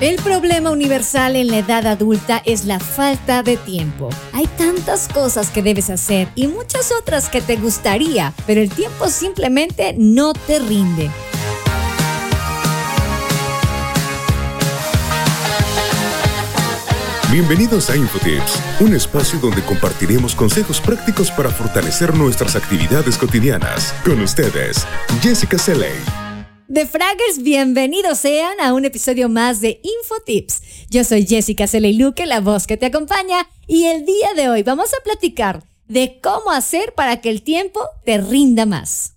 El problema universal en la edad adulta es la falta de tiempo. Hay tantas cosas que debes hacer y muchas otras que te gustaría, pero el tiempo simplemente no te rinde. Bienvenidos a Infotips, un espacio donde compartiremos consejos prácticos para fortalecer nuestras actividades cotidianas. Con ustedes, Jessica Seley. De Fraggers, bienvenidos sean a un episodio más de InfoTips. Yo soy Jessica Luque, la voz que te acompaña, y el día de hoy vamos a platicar de cómo hacer para que el tiempo te rinda más.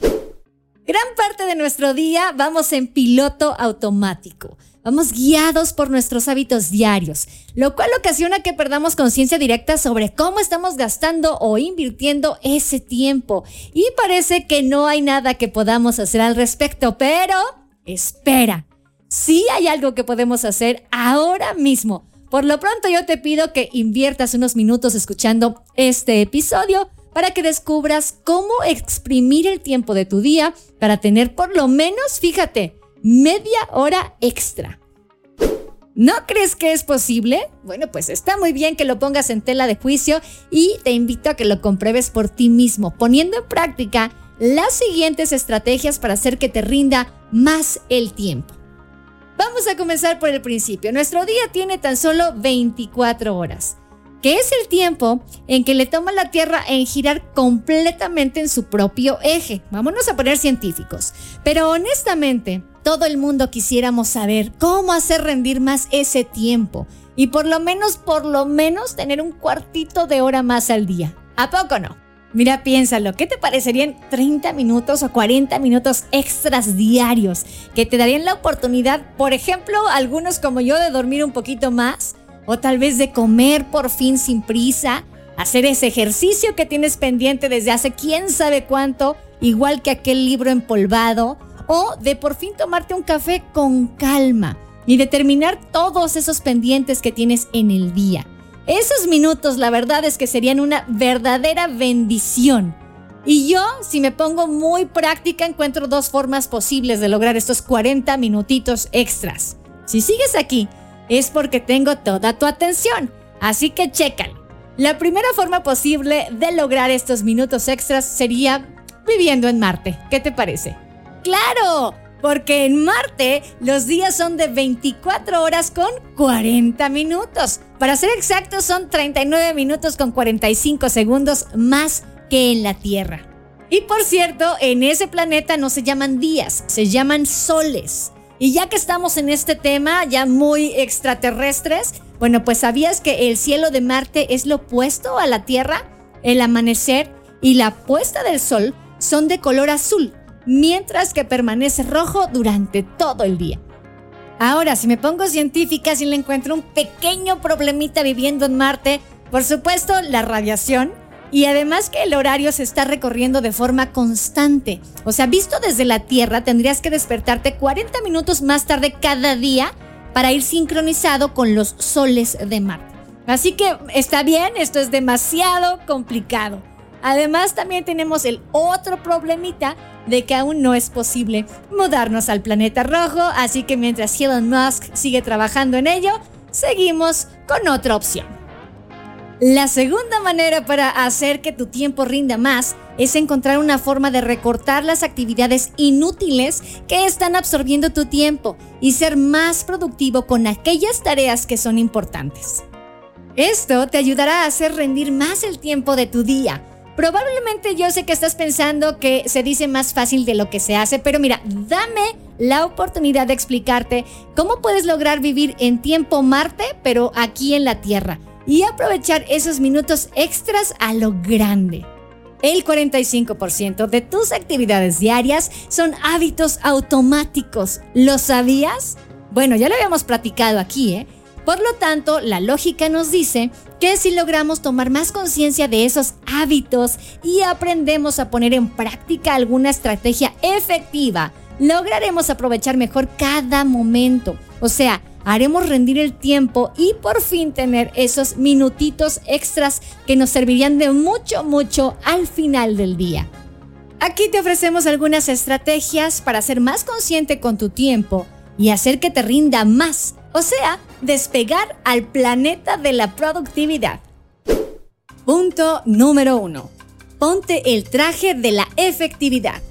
Gran parte de nuestro día vamos en piloto automático. Vamos guiados por nuestros hábitos diarios, lo cual ocasiona que perdamos conciencia directa sobre cómo estamos gastando o invirtiendo ese tiempo. Y parece que no hay nada que podamos hacer al respecto, pero espera, sí hay algo que podemos hacer ahora mismo. Por lo pronto yo te pido que inviertas unos minutos escuchando este episodio para que descubras cómo exprimir el tiempo de tu día para tener por lo menos, fíjate, media hora extra. ¿No crees que es posible? Bueno, pues está muy bien que lo pongas en tela de juicio y te invito a que lo compruebes por ti mismo, poniendo en práctica las siguientes estrategias para hacer que te rinda más el tiempo. Vamos a comenzar por el principio. Nuestro día tiene tan solo 24 horas, que es el tiempo en que le toma la Tierra en girar completamente en su propio eje. Vámonos a poner científicos. Pero honestamente, todo el mundo quisiéramos saber cómo hacer rendir más ese tiempo y por lo menos, por lo menos tener un cuartito de hora más al día. ¿A poco no? Mira, piénsalo, ¿qué te parecerían 30 minutos o 40 minutos extras diarios que te darían la oportunidad, por ejemplo, algunos como yo, de dormir un poquito más? O tal vez de comer por fin sin prisa, hacer ese ejercicio que tienes pendiente desde hace quién sabe cuánto, igual que aquel libro empolvado, o de por fin tomarte un café con calma y determinar todos esos pendientes que tienes en el día. Esos minutos, la verdad es que serían una verdadera bendición. Y yo, si me pongo muy práctica, encuentro dos formas posibles de lograr estos 40 minutitos extras. Si sigues aquí, es porque tengo toda tu atención, así que chécalo. La primera forma posible de lograr estos minutos extras sería viviendo en Marte. ¿Qué te parece? claro, porque en Marte los días son de 24 horas con 40 minutos. Para ser exactos, son 39 minutos con 45 segundos más que en la Tierra. Y por cierto, en ese planeta no se llaman días, se llaman soles. Y ya que estamos en este tema, ya muy extraterrestres, bueno, pues sabías que el cielo de Marte es lo opuesto a la Tierra, el amanecer y la puesta del sol son de color azul, mientras que permanece rojo durante todo el día. Ahora, si me pongo científica, si le encuentro un pequeño problemita viviendo en Marte, por supuesto la radiación y además que el horario se está recorriendo de forma constante. O sea, visto desde la Tierra, tendrías que despertarte 40 minutos más tarde cada día para ir sincronizado con los soles de Marte. Así que está bien, esto es demasiado complicado. Además, también tenemos el otro problemita de que aún no es posible mudarnos al planeta rojo, así que mientras Elon Musk sigue trabajando en ello, seguimos con otra opción. La segunda manera para hacer que tu tiempo rinda más es encontrar una forma de recortar las actividades inútiles que están absorbiendo tu tiempo y ser más productivo con aquellas tareas que son importantes. Esto te ayudará a hacer rendir más el tiempo de tu día Probablemente yo sé que estás pensando que se dice más fácil de lo que se hace, pero mira, dame la oportunidad de explicarte cómo puedes lograr vivir en tiempo Marte, pero aquí en la Tierra, y aprovechar esos minutos extras a lo grande. El 45% de tus actividades diarias son hábitos automáticos. ¿Lo sabías? Bueno, ya lo habíamos platicado aquí, ¿eh? Por lo tanto, la lógica nos dice que si logramos tomar más conciencia de esos hábitos y aprendemos a poner en práctica alguna estrategia efectiva, lograremos aprovechar mejor cada momento. O sea, haremos rendir el tiempo y por fin tener esos minutitos extras que nos servirían de mucho, mucho al final del día. Aquí te ofrecemos algunas estrategias para ser más consciente con tu tiempo y hacer que te rinda más O sea, despegar al planeta de la productividad. Punto número 1. Ponte el traje de la efectividad.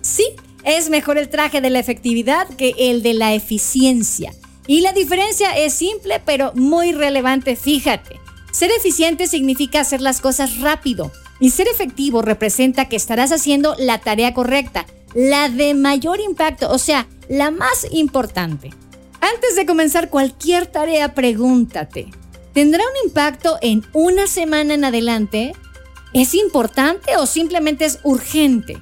Sí, es mejor el traje de la efectividad que el de la eficiencia. Y la diferencia es simple pero muy relevante, fíjate. Ser eficiente significa hacer las cosas rápido y ser efectivo representa que estarás haciendo la tarea correcta, la de mayor impacto, o sea, la más importante. Antes de comenzar cualquier tarea, pregúntate, ¿tendrá un impacto en una semana en adelante? ¿Es importante o simplemente es urgente?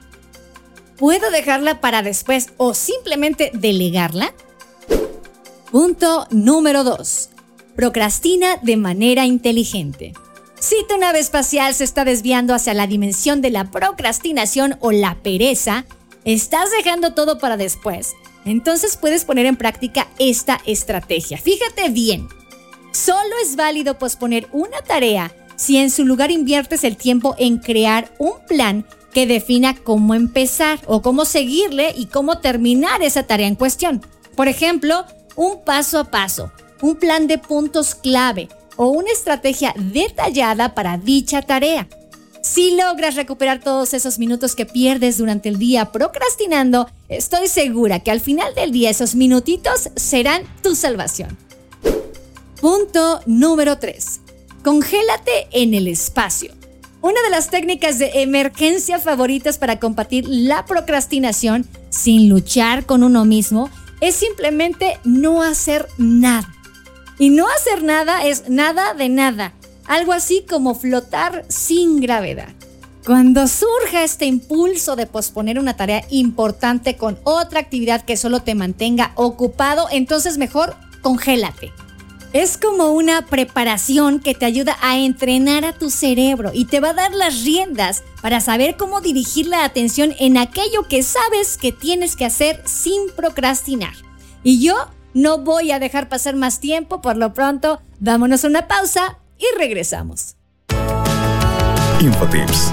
¿Puedo dejarla para después o simplemente delegarla? Punto número 2. Procrastina de manera inteligente. Si tu nave espacial se está desviando hacia la dimensión de la procrastinación o la pereza, estás dejando todo para después. Entonces puedes poner en práctica esta estrategia. Fíjate bien. Solo es válido posponer una tarea si en su lugar inviertes el tiempo en crear un plan que defina cómo empezar o cómo seguirle y cómo terminar esa tarea en cuestión. Por ejemplo, un paso a paso, un plan de puntos clave o una estrategia detallada para dicha tarea. Si logras recuperar todos esos minutos que pierdes durante el día procrastinando, estoy segura que al final del día esos minutitos serán tu salvación. Punto número 3. Congélate en el espacio. Una de las técnicas de emergencia favoritas para combatir la procrastinación sin luchar con uno mismo es simplemente no hacer nada. Y no hacer nada es nada de nada, algo así como flotar sin gravedad. Cuando surja este impulso de posponer una tarea importante con otra actividad que solo te mantenga ocupado, entonces mejor congélate. Es como una preparación que te ayuda a entrenar a tu cerebro y te va a dar las riendas para saber cómo dirigir la atención en aquello que sabes que tienes que hacer sin procrastinar. Y yo no voy a dejar pasar más tiempo, por lo pronto, vámonos a una pausa y regresamos. Infotips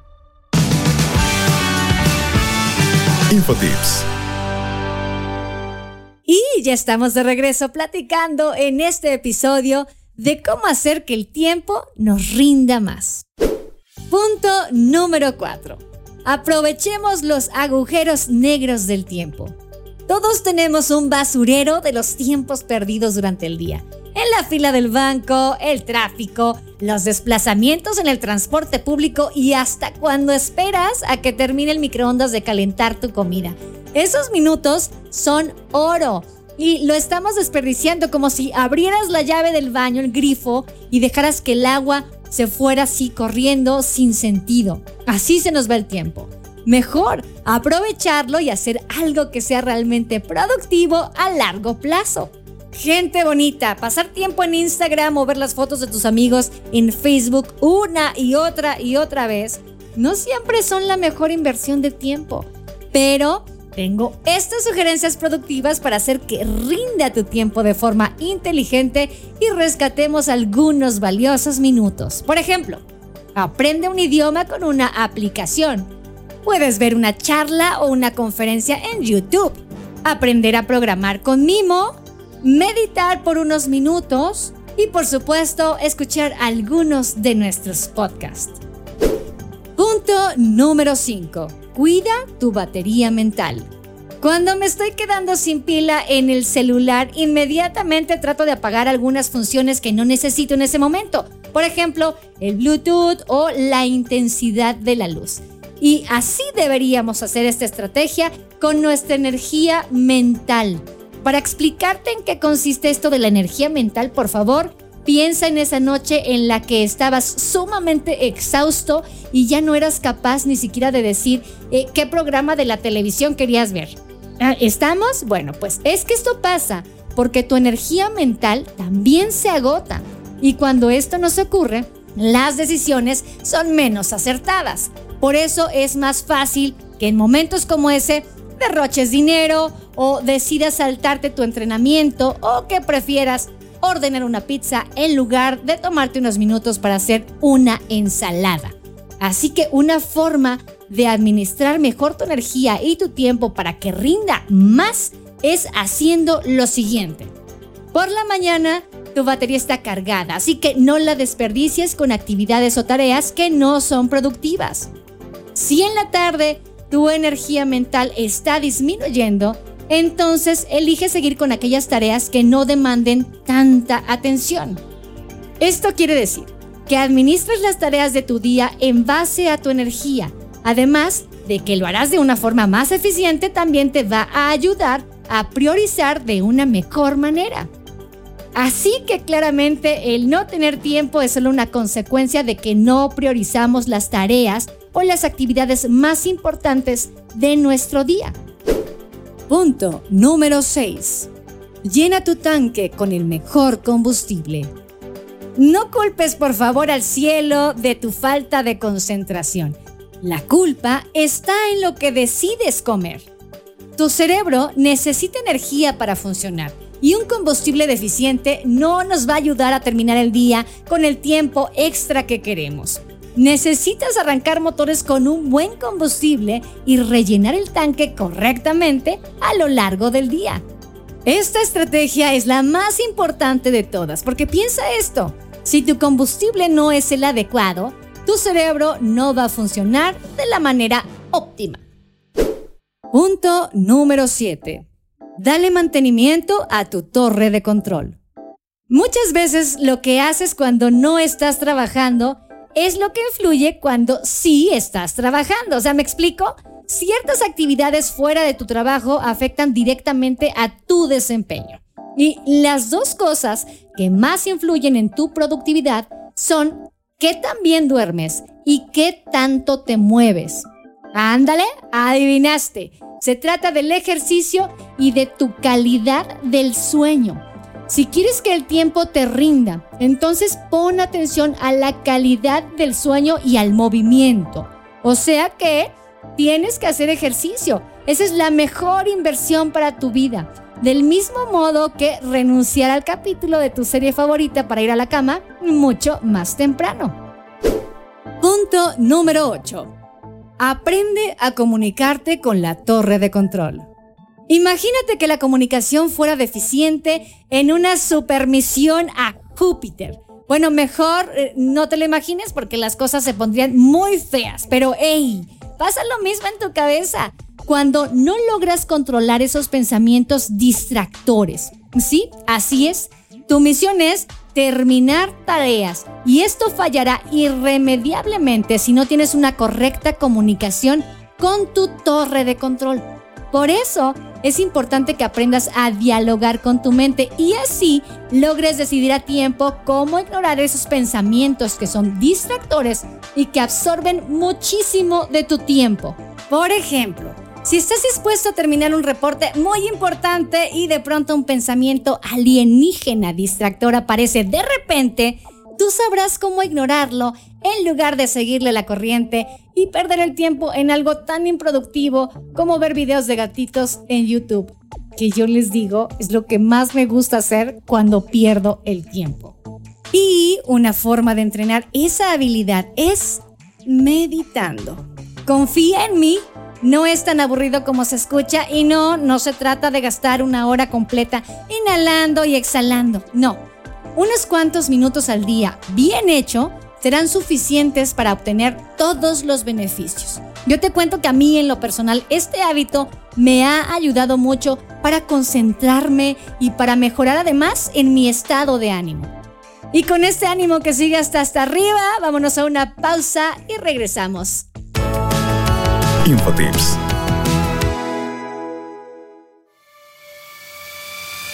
Infotips. Y ya estamos de regreso platicando en este episodio de cómo hacer que el tiempo nos rinda más. Punto número 4. Aprovechemos los agujeros negros del tiempo. Todos tenemos un basurero de los tiempos perdidos durante el día. En la fila del banco, el tráfico, los desplazamientos en el transporte público y hasta cuando esperas a que termine el microondas de calentar tu comida. Esos minutos son oro y lo estamos desperdiciando como si abrieras la llave del baño, el grifo, y dejaras que el agua se fuera así corriendo sin sentido. Así se nos va el tiempo. Mejor aprovecharlo y hacer algo que sea realmente productivo a largo plazo. Gente bonita, pasar tiempo en Instagram o ver las fotos de tus amigos en Facebook una y otra y otra vez, no siempre son la mejor inversión de tiempo. Pero tengo estas sugerencias productivas para hacer que rinda tu tiempo de forma inteligente y rescatemos algunos valiosos minutos. Por ejemplo, aprende un idioma con una aplicación Puedes ver una charla o una conferencia en YouTube, aprender a programar con Mimo, meditar por unos minutos y por supuesto escuchar algunos de nuestros podcasts. Punto número 5. Cuida tu batería mental. Cuando me estoy quedando sin pila en el celular, inmediatamente trato de apagar algunas funciones que no necesito en ese momento. Por ejemplo, el Bluetooth o la intensidad de la luz. Y así deberíamos hacer esta estrategia con nuestra energía mental. Para explicarte en qué consiste esto de la energía mental, por favor, piensa en esa noche en la que estabas sumamente exhausto y ya no eras capaz ni siquiera de decir eh, qué programa de la televisión querías ver. Ah, ¿Estamos? Bueno, pues es que esto pasa porque tu energía mental también se agota. Y cuando esto nos ocurre, las decisiones son menos acertadas. Por eso es más fácil que en momentos como ese derroches dinero o decidas saltarte tu entrenamiento o que prefieras ordenar una pizza en lugar de tomarte unos minutos para hacer una ensalada. Así que una forma de administrar mejor tu energía y tu tiempo para que rinda más es haciendo lo siguiente. Por la mañana tu batería está cargada, así que no la desperdicies con actividades o tareas que no son productivas. Si en la tarde tu energía mental está disminuyendo, entonces elige seguir con aquellas tareas que no demanden tanta atención. Esto quiere decir que administres las tareas de tu día en base a tu energía. Además de que lo harás de una forma más eficiente, también te va a ayudar a priorizar de una mejor manera. Así que claramente el no tener tiempo es solo una consecuencia de que no priorizamos las tareas o las actividades más importantes de nuestro día. Punto número 6. Llena tu tanque con el mejor combustible. No culpes por favor al cielo de tu falta de concentración. La culpa está en lo que decides comer. Tu cerebro necesita energía para funcionar y un combustible deficiente no nos va a ayudar a terminar el día con el tiempo extra que queremos. Necesitas arrancar motores con un buen combustible y rellenar el tanque correctamente a lo largo del día. Esta estrategia es la más importante de todas porque piensa esto, si tu combustible no es el adecuado, tu cerebro no va a funcionar de la manera óptima. Punto número 7. Dale mantenimiento a tu torre de control. Muchas veces lo que haces cuando no estás trabajando es lo que influye cuando sí estás trabajando. O sea, ¿me explico? Ciertas actividades fuera de tu trabajo afectan directamente a tu desempeño. Y las dos cosas que más influyen en tu productividad son qué tan bien duermes y qué tanto te mueves. Ándale, adivinaste. Se trata del ejercicio y de tu calidad del sueño. Si quieres que el tiempo te rinda, entonces pon atención a la calidad del sueño y al movimiento. O sea que tienes que hacer ejercicio. Esa es la mejor inversión para tu vida. Del mismo modo que renunciar al capítulo de tu serie favorita para ir a la cama mucho más temprano. Punto número 8. Aprende a comunicarte con la torre de control. Imagínate que la comunicación fuera deficiente en una supermisión a Júpiter. Bueno, mejor eh, no te lo imagines porque las cosas se pondrían muy feas. Pero, hey, pasa lo mismo en tu cabeza cuando no logras controlar esos pensamientos distractores. ¿Sí? Así es. Tu misión es terminar tareas y esto fallará irremediablemente si no tienes una correcta comunicación con tu torre de control. Por eso es importante que aprendas a dialogar con tu mente y así logres decidir a tiempo cómo ignorar esos pensamientos que son distractores y que absorben muchísimo de tu tiempo. Por ejemplo, si estás dispuesto a terminar un reporte muy importante y de pronto un pensamiento alienígena distractor aparece de repente, tú sabrás cómo ignorarlo en lugar de seguirle la corriente y perder el tiempo en algo tan improductivo como ver videos de gatitos en YouTube, que yo les digo es lo que más me gusta hacer cuando pierdo el tiempo. Y una forma de entrenar esa habilidad es meditando. Confía en mí, no es tan aburrido como se escucha y no, no se trata de gastar una hora completa inhalando y exhalando, no. Unos cuantos minutos al día, bien hecho, serán suficientes para obtener todos los beneficios. Yo te cuento que a mí en lo personal este hábito me ha ayudado mucho para concentrarme y para mejorar además en mi estado de ánimo. Y con este ánimo que sigue hasta hasta arriba, vámonos a una pausa y regresamos. Infotips.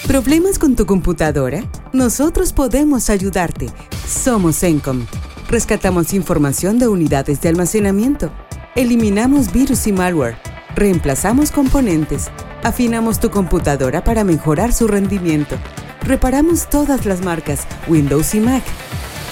¿Problemas con tu computadora? Nosotros podemos ayudarte. Somos Encom Rescatamos información de unidades de almacenamiento. Eliminamos virus y malware. Reemplazamos componentes. Afinamos tu computadora para mejorar su rendimiento. Reparamos todas las marcas Windows y Mac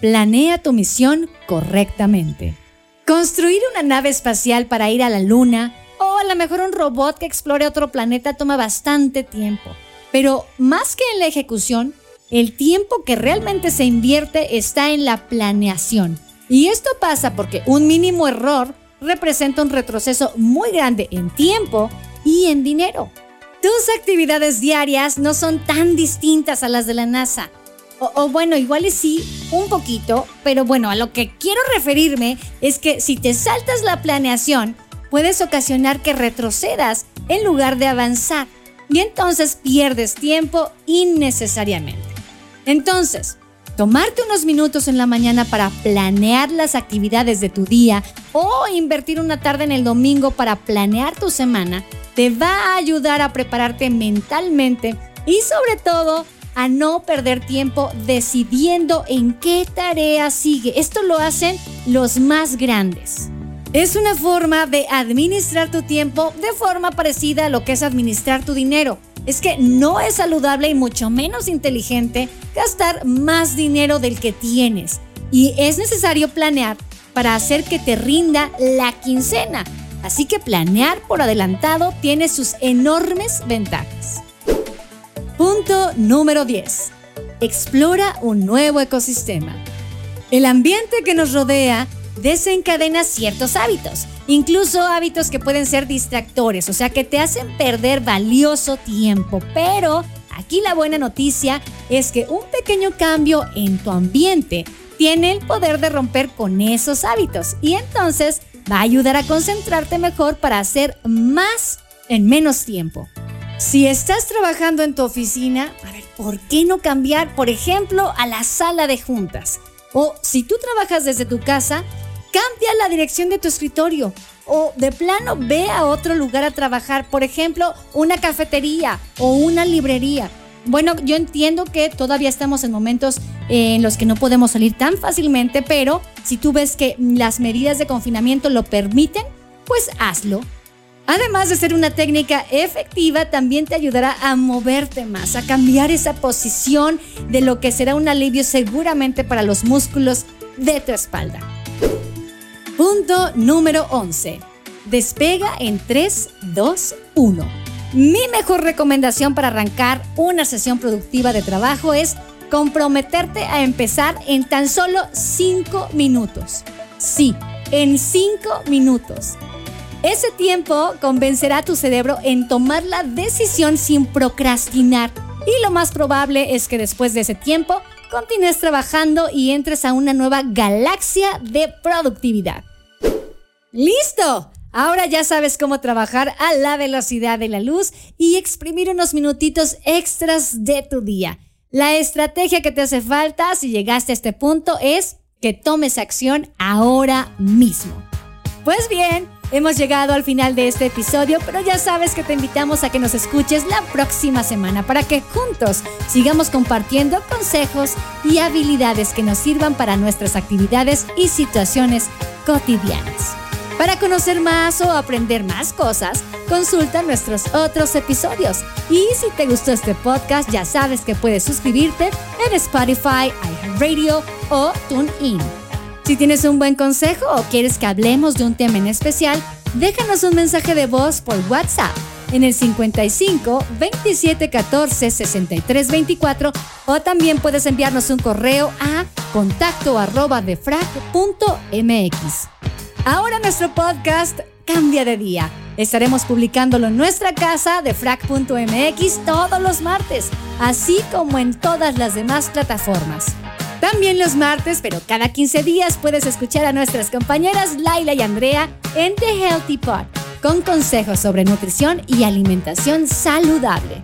Planea tu misión correctamente. Construir una nave espacial para ir a la Luna o a lo mejor un robot que explore otro planeta toma bastante tiempo. Pero más que en la ejecución, el tiempo que realmente se invierte está en la planeación. Y esto pasa porque un mínimo error representa un retroceso muy grande en tiempo y en dinero. Tus actividades diarias no son tan distintas a las de la NASA. O, bueno, igual es sí, un poquito, pero bueno, a lo que quiero referirme es que si te saltas la planeación, puedes ocasionar que retrocedas en lugar de avanzar y entonces pierdes tiempo innecesariamente. Entonces, tomarte unos minutos en la mañana para planear las actividades de tu día o invertir una tarde en el domingo para planear tu semana te va a ayudar a prepararte mentalmente y sobre todo a no perder tiempo decidiendo en qué tarea sigue. Esto lo hacen los más grandes. Es una forma de administrar tu tiempo de forma parecida a lo que es administrar tu dinero. Es que no es saludable y mucho menos inteligente gastar más dinero del que tienes. Y es necesario planear para hacer que te rinda la quincena. Así que planear por adelantado tiene sus enormes ventajas. Punto número 10. Explora un nuevo ecosistema. El ambiente que nos rodea desencadena ciertos hábitos, incluso hábitos que pueden ser distractores, o sea que te hacen perder valioso tiempo. Pero aquí la buena noticia es que un pequeño cambio en tu ambiente tiene el poder de romper con esos hábitos y entonces va a ayudar a concentrarte mejor para hacer más en menos tiempo. Si estás trabajando en tu oficina, a ver, ¿por qué no cambiar, por ejemplo, a la sala de juntas? O si tú trabajas desde tu casa, cambia la dirección de tu escritorio. O de plano ve a otro lugar a trabajar, por ejemplo, una cafetería o una librería. Bueno, yo entiendo que todavía estamos en momentos en los que no podemos salir tan fácilmente, pero si tú ves que las medidas de confinamiento lo permiten, pues hazlo. Además de ser una técnica efectiva, también te ayudará a moverte más, a cambiar esa posición de lo que será un alivio seguramente para los músculos de tu espalda. Punto número 11. Despega en 3, 2, 1. Mi mejor recomendación para arrancar una sesión productiva de trabajo es comprometerte a empezar en tan solo 5 minutos. Sí, en 5 minutos. Ese tiempo convencerá a tu cerebro en tomar la decisión sin procrastinar. Y lo más probable es que después de ese tiempo continúes trabajando y entres a una nueva galaxia de productividad. ¡Listo! Ahora ya sabes cómo trabajar a la velocidad de la luz y exprimir unos minutitos extras de tu día. La estrategia que te hace falta si llegaste a este punto es que tomes acción ahora mismo. Pues bien, Hemos llegado al final de este episodio, pero ya sabes que te invitamos a que nos escuches la próxima semana para que juntos sigamos compartiendo consejos y habilidades que nos sirvan para nuestras actividades y situaciones cotidianas. Para conocer más o aprender más cosas, consulta nuestros otros episodios. Y si te gustó este podcast, ya sabes que puedes suscribirte en Spotify, iHeartRadio o TuneIn. Si tienes un buen consejo o quieres que hablemos de un tema en especial, déjanos un mensaje de voz por WhatsApp en el 55 27 14 63 24 o también puedes enviarnos un correo a contacto arroba Ahora nuestro podcast cambia de día. Estaremos publicándolo en nuestra casa de frac.mx todos los martes, así como en todas las demás plataformas. También los martes, pero cada 15 días puedes escuchar a nuestras compañeras Laila y Andrea en The Healthy Pot, con consejos sobre nutrición y alimentación saludable.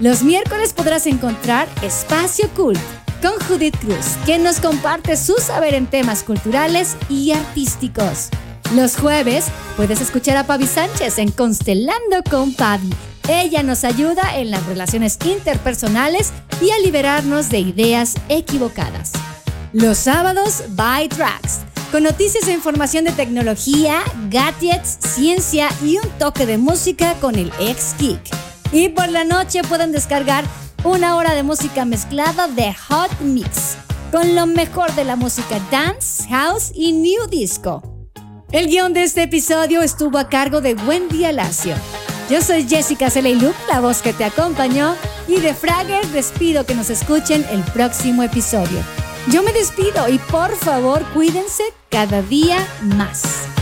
Los miércoles podrás encontrar Espacio Cult con Judith Cruz, quien nos comparte su saber en temas culturales y artísticos. Los jueves puedes escuchar a Pavi Sánchez en Constelando con Pavi. Ella nos ayuda en las relaciones interpersonales y a liberarnos de ideas equivocadas. Los sábados, by Tracks, con noticias e información de tecnología, gadgets, ciencia y un toque de música con el ex Geek. Y por la noche pueden descargar una hora de música mezclada de Hot Mix, con lo mejor de la música dance, house y new disco. El guion de este episodio estuvo a cargo de Wendy Alacio. Yo soy Jessica Celeiluc, la voz que te acompañó, y de Fragger despido que nos escuchen el próximo episodio. Yo me despido y por favor cuídense cada día más.